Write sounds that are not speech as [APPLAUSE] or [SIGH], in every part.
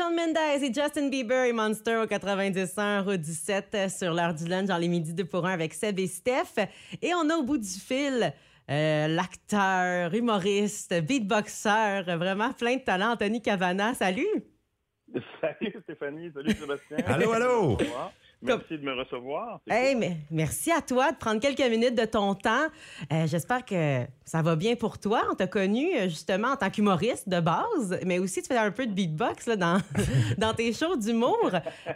Shawn Mendes et Justin Bieber et Monster au 91 route 17 sur l'heure du lunch dans les midis 2 pour 1 avec Seb et Steph. Et on a au bout du fil euh, l'acteur, humoriste, beatboxer, vraiment plein de talent, Anthony Cavana. Salut! [LAUGHS] Salut Stéphanie, salut Sébastien. allô, allô! Merci de me recevoir. Hey, mais merci à toi de prendre quelques minutes de ton temps. Euh, j'espère que ça va bien pour toi. On t'a connu euh, justement en tant qu'humoriste de base, mais aussi tu fais un peu de beatbox là, dans, [LAUGHS] dans tes shows d'humour.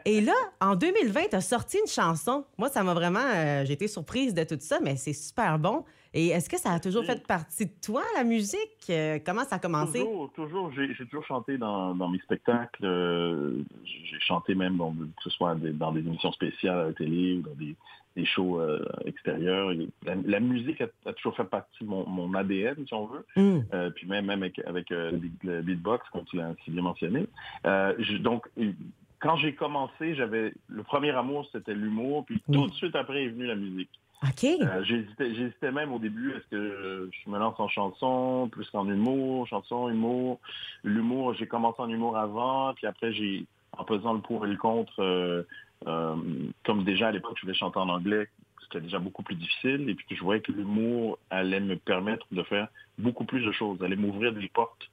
Et là, en 2020, tu as sorti une chanson. Moi, ça m'a vraiment. Euh, j'ai été surprise de tout ça, mais c'est super bon. Et est-ce que ça a toujours fait partie de toi, la musique? comment ça a commencé? Toujours, toujours. J'ai, toujours chanté dans, dans mes spectacles. j'ai chanté même, que ce soit dans des émissions spéciales à la télé ou dans des, des shows euh, extérieurs. La, musique a, toujours fait partie de mon, mon ADN, si on veut. Mm. Euh, puis même, même avec, avec euh, le beatbox, comme tu l'as si bien mentionné. donc, quand j'ai commencé, j'avais le premier amour, c'était l'humour. Puis tout de suite après est venue la musique. OK. j'hésitais, même au début, est-ce que je me lance en chanson, plus qu'en humour, chanson, humour? L'humour, j'ai commencé en humour avant, puis après, j'ai, en pesant le pour et le contre, euh, comme déjà à l'époque, je voulais chanter en anglais, c'était déjà beaucoup plus difficile. Et puis je voyais que l'humour allait me permettre de faire beaucoup plus de choses, allait m'ouvrir des portes,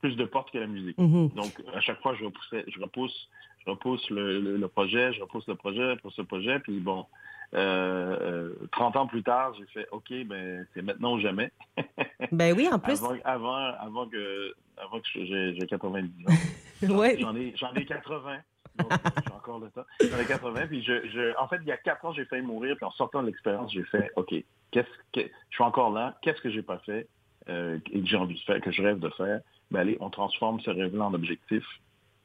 plus de portes que la musique. Mm-hmm. Donc à chaque fois, je, repoussais, je repousse, je repousse le, projet, je repousse le projet, je repousse le projet. Puis bon, euh, 30 ans plus tard, j'ai fait OK, ben c'est maintenant ou jamais. [LAUGHS] ben oui, en plus. Avant, avant, que, avant que j'ai 90 ans. [LAUGHS] ouais. J'en ai, j'en ai 80 j'ai encore le temps. J'en ai 80, puis je, en fait, il y a 4 ans, j'ai failli mourir, puis en sortant de l'expérience, j'ai fait, OK, qu'est-ce que, je suis encore là, qu'est-ce que j'ai pas fait euh, et que j'ai envie de faire, que je rêve de faire? Ben allez, on transforme ce rêve-là en objectif,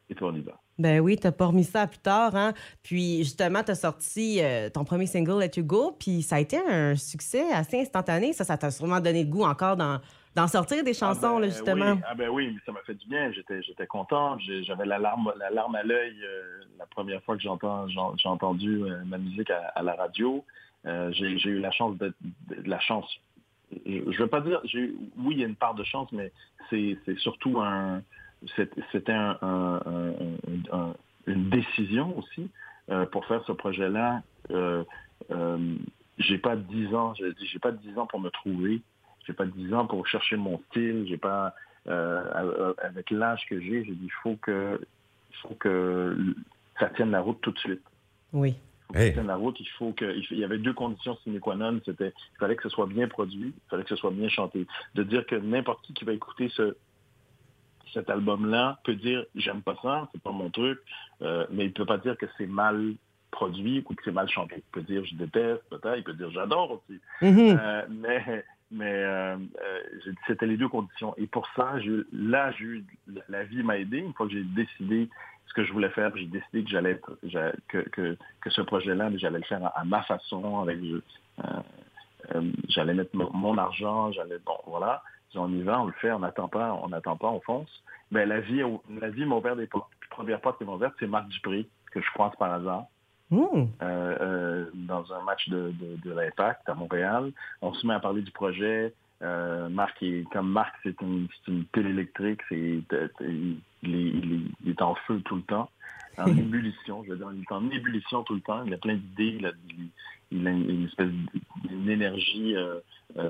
et puis on y va. Ben oui, t'as pas remis ça plus tard, hein? Puis justement, t'as sorti euh, ton premier single, Let You Go, puis ça a été un succès assez instantané. Ça, ça t'a sûrement donné le goût encore d'en sortir des chansons, ah ben, là, justement. Oui. Ah ben oui, ça m'a fait du bien. J'étais, j'étais content. J'avais la larme, la larme à l'œil euh, la première fois que j'entends, j'ai entendu euh, ma musique à, la radio. Euh, j'ai, eu la chance de, la chance. Je, ne veux pas dire, j'ai, oui, il y a une part de chance, mais c'est, surtout un, c'était un, une décision aussi pour faire ce projet-là. j'ai pas dix ans, j'ai, j'ai pas dix ans pour me trouver j'ai pas 10 ans pour chercher mon style, j'ai pas euh, avec l'âge que j'ai, j'ai dit il faut que faut que ça tienne la route tout de suite. Oui. Tienne la route, il faut que il y avait deux conditions sine qua non, c'était il fallait que ce soit bien produit, il fallait que ce soit bien chanté. De dire que n'importe qui qui va écouter ce cet album-là peut dire j'aime pas ça, c'est pas mon truc, euh, mais il peut pas dire que c'est mal produit ou que c'est mal chanté. Il peut dire je déteste, peut-être, il peut dire j'adore aussi. Mm-hmm. Euh, mais mais euh, c'était les deux conditions. Et pour ça, là, la vie m'a aidé. Une fois que j'ai décidé ce que je voulais faire, j'ai décidé que j'allais que, que, que, ce projet-là, j'allais le faire à, ma façon, avec j'allais mettre mon, argent, j'allais bon voilà, on y va, on le fait, on n'attend pas, on n'attend pas, on fonce. Mais la vie, la vie m'a ouvert des portes. La première porte qui m'a ouverte, c'est Marc Dupré, que je croise par hasard. Mmh. Euh, euh, dans un match de, de, l'Impact à Montréal. On se met à parler du projet. Euh, Marc, est, comme Marc, c'est une, une pile électrique, c'est, il, il, est en feu tout le temps, en [LAUGHS] ébullition, je veux dire, il est en ébullition tout le temps, il a plein d'idées, il il, a une espèce d'énergie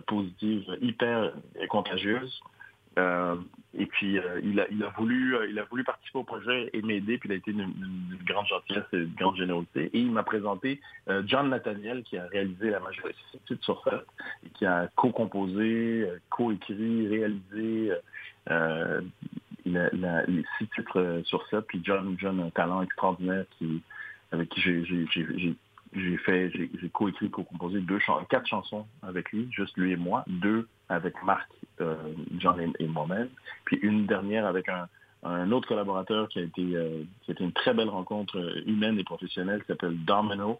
positive hyper contagieuse. Euh, et puis euh, il, a, il, a voulu, euh, il a voulu participer au projet et m'aider, puis il a été une, grande gentillesse et une grande générosité. Et il m'a présenté John Nathaniel, qui a réalisé la majorité sur ça, et qui a co-composé, co-écrit, réalisé les six titres sur ça. Puis John, John, un talent extraordinaire avec qui j'ai j'ai fait, j'ai coécrit, co-composé deux quatre chansons avec lui, juste lui et moi, deux avec Marc, euh, John et, moi-même, puis une dernière avec un, un autre collaborateur qui a été, euh, qui a été une très belle rencontre euh, humaine et professionnelle, qui s'appelle Domino,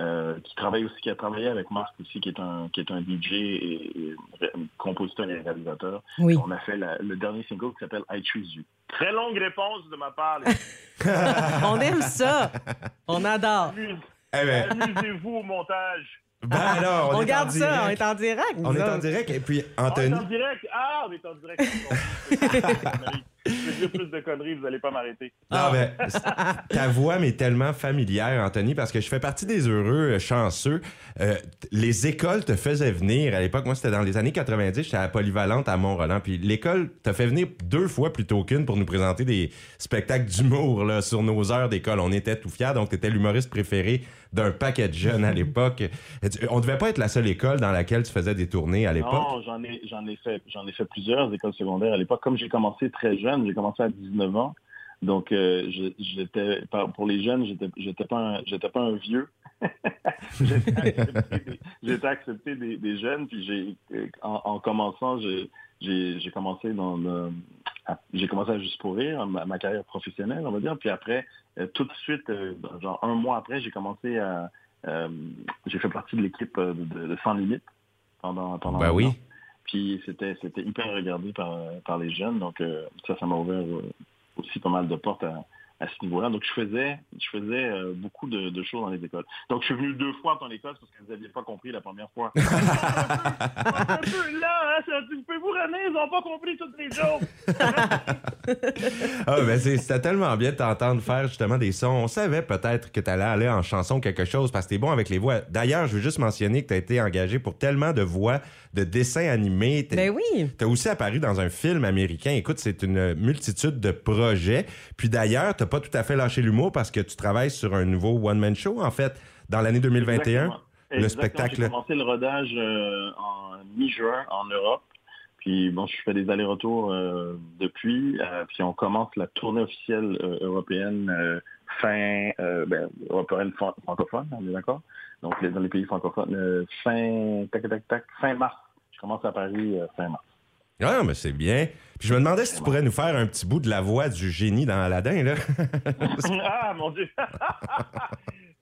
euh, qui travaille aussi, qui a travaillé avec Marc aussi, qui est un, qui est un DJ et, compositeur et réalisateur. Oui. On a fait le dernier single qui s'appelle I Choose You. Très longue réponse de ma part. [LAUGHS] On aime ça. On adore. Eh ben. Amusez-vous au montage. Ben alors, on, on garde ça, on est en direct. On est en direct et puis Anthony. on est en direct. Ah, on est en direct. [LAUGHS] je vais dire plus de conneries, vous n'allez pas m'arrêter. Non, mais ta voix m'est tellement familière, Anthony, parce que je fais partie des heureux euh, chanceux. Euh, les écoles te faisaient venir. À l'époque, moi, c'était dans les années 90, j'étais à Polyvalente à Mont-Roland. Puis l'école te fait venir deux fois plutôt qu'une pour nous présenter des spectacles d'humour là, sur nos heures d'école. On était tout fiers. Donc, tu étais l'humoriste préféré d'un paquet de jeunes à l'époque. On devait pas être la seule école dans laquelle tu faisais des tournées à l'époque. Non, j'en ai, j'en ai fait, j'en ai fait plusieurs écoles secondaires à l'époque. Comme j'ai commencé très jeune, j'ai commencé à 19 ans. Donc, euh, j'étais, pour les jeunes, j'étais, j'étais pas un, j'étais pas un vieux. [LAUGHS] j'étais accepté, des, des, jeunes, puis j'ai, en, en commençant, j'ai, commencé dans j'ai commencé à juste pour rire, ma, carrière professionnelle, on va dire. Puis après, euh, tout de suite, euh, genre un mois après, j'ai commencé à euh, j'ai fait partie de l'équipe de, de, Sans Limite pendant pendant ben oui. Puis c'était c'était hyper regardé par par les jeunes, donc ça ça m'a ouvert aussi pas mal de portes à, à ce niveau-là. Donc, je faisais, je faisais euh, beaucoup de, choses dans les écoles. Donc, je suis venu deux fois dans l'école parce que vous n'aviez pas compris la première fois. [LAUGHS] [LAUGHS] un, peu, là, hein, tu peux vous ramener, ils n'ont pas compris toutes les choses. [LAUGHS] ah, ben c'était tellement bien de t'entendre faire justement des sons. On savait peut-être que tu allais aller en chanson quelque chose parce que tu es bon avec les voix. D'ailleurs, je veux juste mentionner que tu as été engagé pour tellement de voix de dessins animés. Ben oui. Tu as aussi apparu dans un film américain. Écoute, c'est une multitude de projets. Puis d'ailleurs, tu pas tout à fait lâché l'humour parce que tu travailles sur un nouveau one-man show, en fait, dans l'année 2021. Le spectacle. J'ai commencé le rodage euh, en mi-juin en Europe. Puis bon, je fais des allers-retours euh, depuis. Euh, puis on commence la tournée officielle européenne fin ben, européenne francophone, on est d'accord? Donc dans les pays francophones, fin tac, tac, tac, fin mars. Je commence à Paris fin mars. Ah, mais c'est bien. Puis je me demandais si tu pourrais nous faire un petit bout de la voix du génie dans Aladdin, là. [LAUGHS] ah, mon Dieu! [LAUGHS]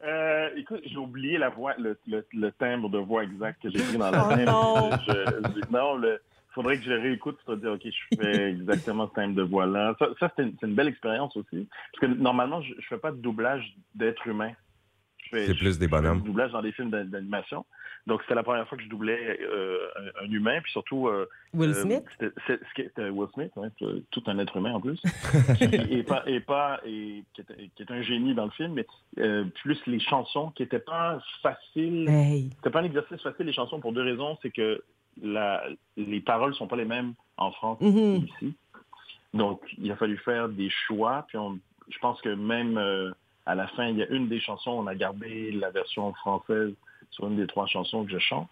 Euh, écoute, j'ai oublié la voix, le, le, timbre de voix exact que j'ai pris dans Aladdin. Oh non, il faudrait que je réécoute pour te dire, OK, je fais exactement ce timbre de voix-là. Ça, ça c'est une, belle expérience aussi. Parce que normalement, je ne fais pas de doublage d'être humain. C'est plus des bonhommes. Je doublage dans des films d'animation. Donc, c'était la première fois que je doublais euh, un, humain, puis surtout... Euh, Will euh, Smith? C'était Will Smith, tout un être humain en plus, [LAUGHS] et, pas, et, pas, et, qui, est, un génie dans le film, mais plus les chansons qui n'étaient pas faciles. C'était pas un exercice facile, les chansons, pour deux raisons. C'est que la, les paroles sont pas les mêmes en France mm-hmm. qu'ici. Donc, il a fallu faire des choix, puis je pense que même à la fin, il y a une des chansons, on a gardé la version française sur une des trois chansons que je chante.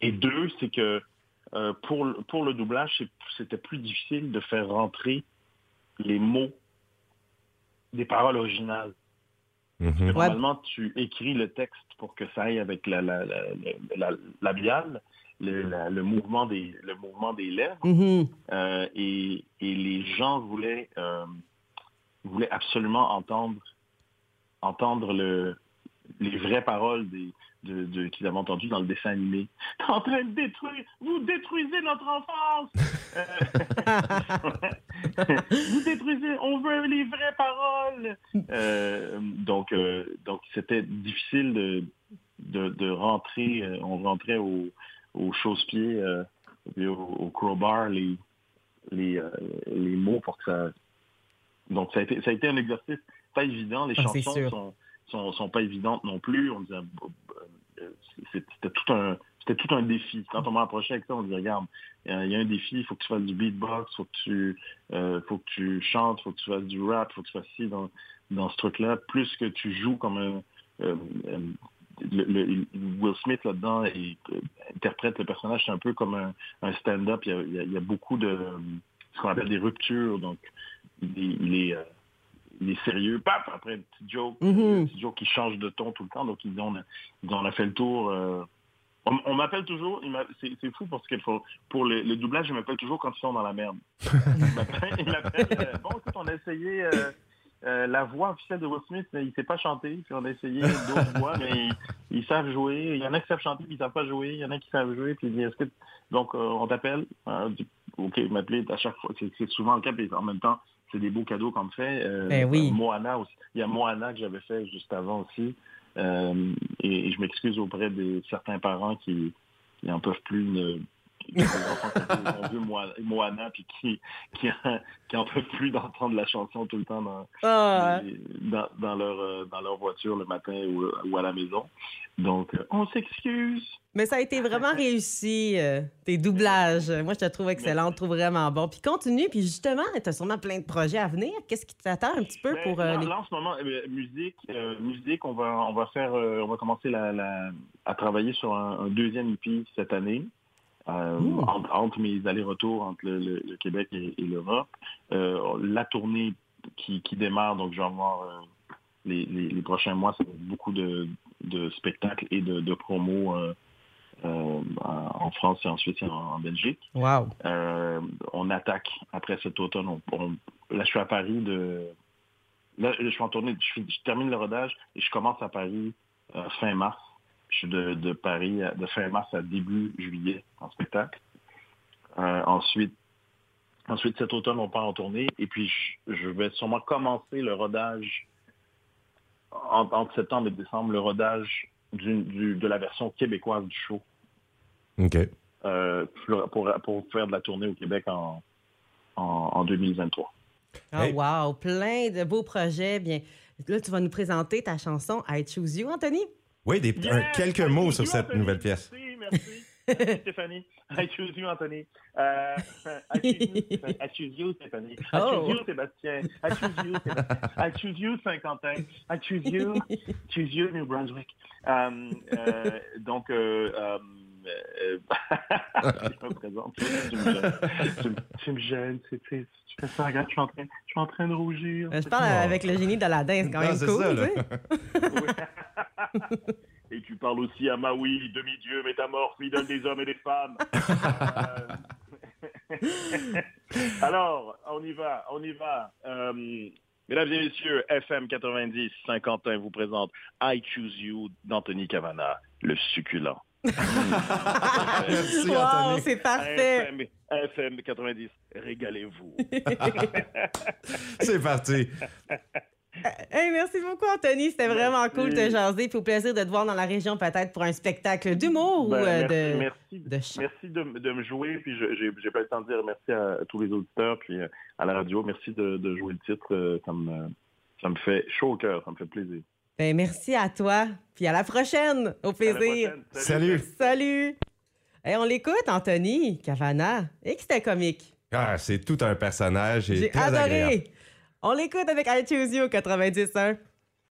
Et deux, c'est que euh, pour, pour le doublage, c'était plus difficile de faire rentrer les mots des paroles originales. Mhm. Normalement, tu écris le texte pour que ça aille avec la, la, la, labiale, le, mouvement des, le mouvement des lèvres. Mhm. Euh, et, et, les gens voulaient, euh, voulaient absolument entendre, entendre le, les vraies paroles qu'ils avaient entendues dans le dessin animé. [LAUGHS] T'es en train de détruire, vous détruisez notre enfance. Euh, [LAUGHS] vous détruisez, on veut les vraies paroles. Euh, donc, euh, donc c'était difficile de, de, de, rentrer. on rentrait au, au chausse-pied, au, au, crowbar les les, les mots pour que ça. Donc ça a été ça a été un exercice pas évident. Les ah, chansons sont sont, sont pas évidentes non plus. On disait, euh, c'était tout un c'était tout un défi. Quand on m'approchait avec ça, on disait, regarde, il y a un défi, il faut que tu fasses du beatbox, il faut que tu euh, faut que tu chantes, il faut que tu fasses du rap, il faut que tu fasses ci dans, dans ce truc-là, plus que tu joues comme un... Euh, le, Will Smith là-dedans interprète le personnage, c'est un peu comme un, un stand-up. Il, il, y a beaucoup de ce qu'on appelle des ruptures, donc il, est il est sérieux, paf, après un petit joke, mm petit joke qui change de ton tout le temps. Donc ils on a, on a fait le tour. Euh, on, m'appelle toujours, c'est fou parce qu'il faut pour le, le, doublage, je m'appelle toujours quand ils sont dans la merde. [LAUGHS] il m'appelle, euh, bon écoute, on a essayé euh, la voix officielle de Will Smith, mais il sait pas chanter. Puis on a essayé d'autres [LAUGHS] voix, mais ils, savent jouer. Il y en a qui savent chanter, puis ils savent pas jouer. Il y en a qui savent jouer, puis est-ce que donc on t'appelle, ok, m'appeler à chaque fois, c'est souvent le cas, et en même temps c'est des beaux cadeaux qu'on me fait. Euh, ben oui. Moana aussi. Il y a Moana que j'avais fait juste avant aussi. Euh, et, je m'excuse auprès de certains parents qui n'en peuvent plus enfants qui ont vu Moana puis qui, qui, qui en peuvent plus d'entendre la chanson tout le temps dans, Ah, dans, dans leur, euh, dans leur voiture le matin ou, ou à la maison. Donc, euh, on s'excuse. Mais ça a été vraiment réussi, euh, tes doublages. Moi, je te trouve excellent, je te trouve vraiment bon. Puis continue, puis justement, tu as sûrement plein de projets à venir. Qu'est-ce qui t'attend un petit peu Ben, pour euh, là, les... là, en ce moment, euh, musique, musique, on va, on va faire, on va commencer la, la- à travailler sur un, un deuxième EP cette année. Euh, Ouh. entre, entre mes allers-retours entre le, le- le Québec et, et l'Europe, Euh, la tournée qui, qui démarre, donc je vais avoir euh, les, les, les prochains mois, ça va être beaucoup de, de spectacles et de, de promos euh, en France et ensuite en, en Belgique. Wow. Euh, on attaque après cet automne. On- on- là, je suis à Paris de. Là, je suis en tournée. Je, termine le rodage et je commence à Paris euh, fin mars. Je suis de, de Paris à- de fin mars à début juillet en spectacle. Euh, ensuite, ensuite cet automne, on part en tournée et puis je, je vais sûrement commencer le rodage en- entre septembre et décembre, le rodage du- du- de la version québécoise du show OK. euh, pour, pour, pour faire de la tournée au Québec en, en, en 2023. Ah, Hey. wow. Plein de beaux projets. Bien, là, tu vas nous présenter ta chanson I Choose You, Anthony. Oui, des, un- quelques mots sur cette Anthony. nouvelle pièce. Merci, merci. Stéphanie. I choose you, Anthony. Euh, I, choose you, I choose you, Stéphanie. I Oh. choose you, Sébastien. I choose you, Sébastien. I choose you, Saint-Quentin. I choose you, choose you, New Brunswick. Euh, euh, donc, euh, euh, euh, [LAUGHS] je me présente. Tu me gênes. Tu me- Tu me gênes. Tu fais ça, regarde, je suis en train, je suis en train de rougir. Je parle avec le génie de la c'est quand même c'est cool. ça, là. [LAUGHS] Et tu parles aussi à Maui, demi-dieu, métamorphe, idole des hommes et des femmes. Euh, [LAUGHS] Alors, on y va, on y va. Euh, mesdames et messieurs, FM 90, Saint-Quentin vous présente I Choose You d'Anthony Cavana, le succulent. Merci, Wow, c'est parfait. FM, FM 90, régalez-vous. [LAUGHS] C'est parti. Hey, merci beaucoup, Anthony. C'était vraiment cool de te jaser. Puis au plaisir de te voir dans la région, peut-être pour un spectacle d'humour Ben, ou euh, merci, de, merci, de merci de, de me jouer. Puis je- j'ai pas le temps de dire merci à, tous les auditeurs puis euh, à la radio. Merci de, de jouer le titre. euh, Ça me, ça me fait chaud au cœur. Ça me fait plaisir. Ben, merci à toi. Puis à la prochaine. Au plaisir. prochaine. Salut. Salut. Hey, on l'écoute, Anthony Cavana. Et que c'était comique. Ah, c'est tout un personnage et J'ai très agréable. On l'écoute avec I Choose You 91.1.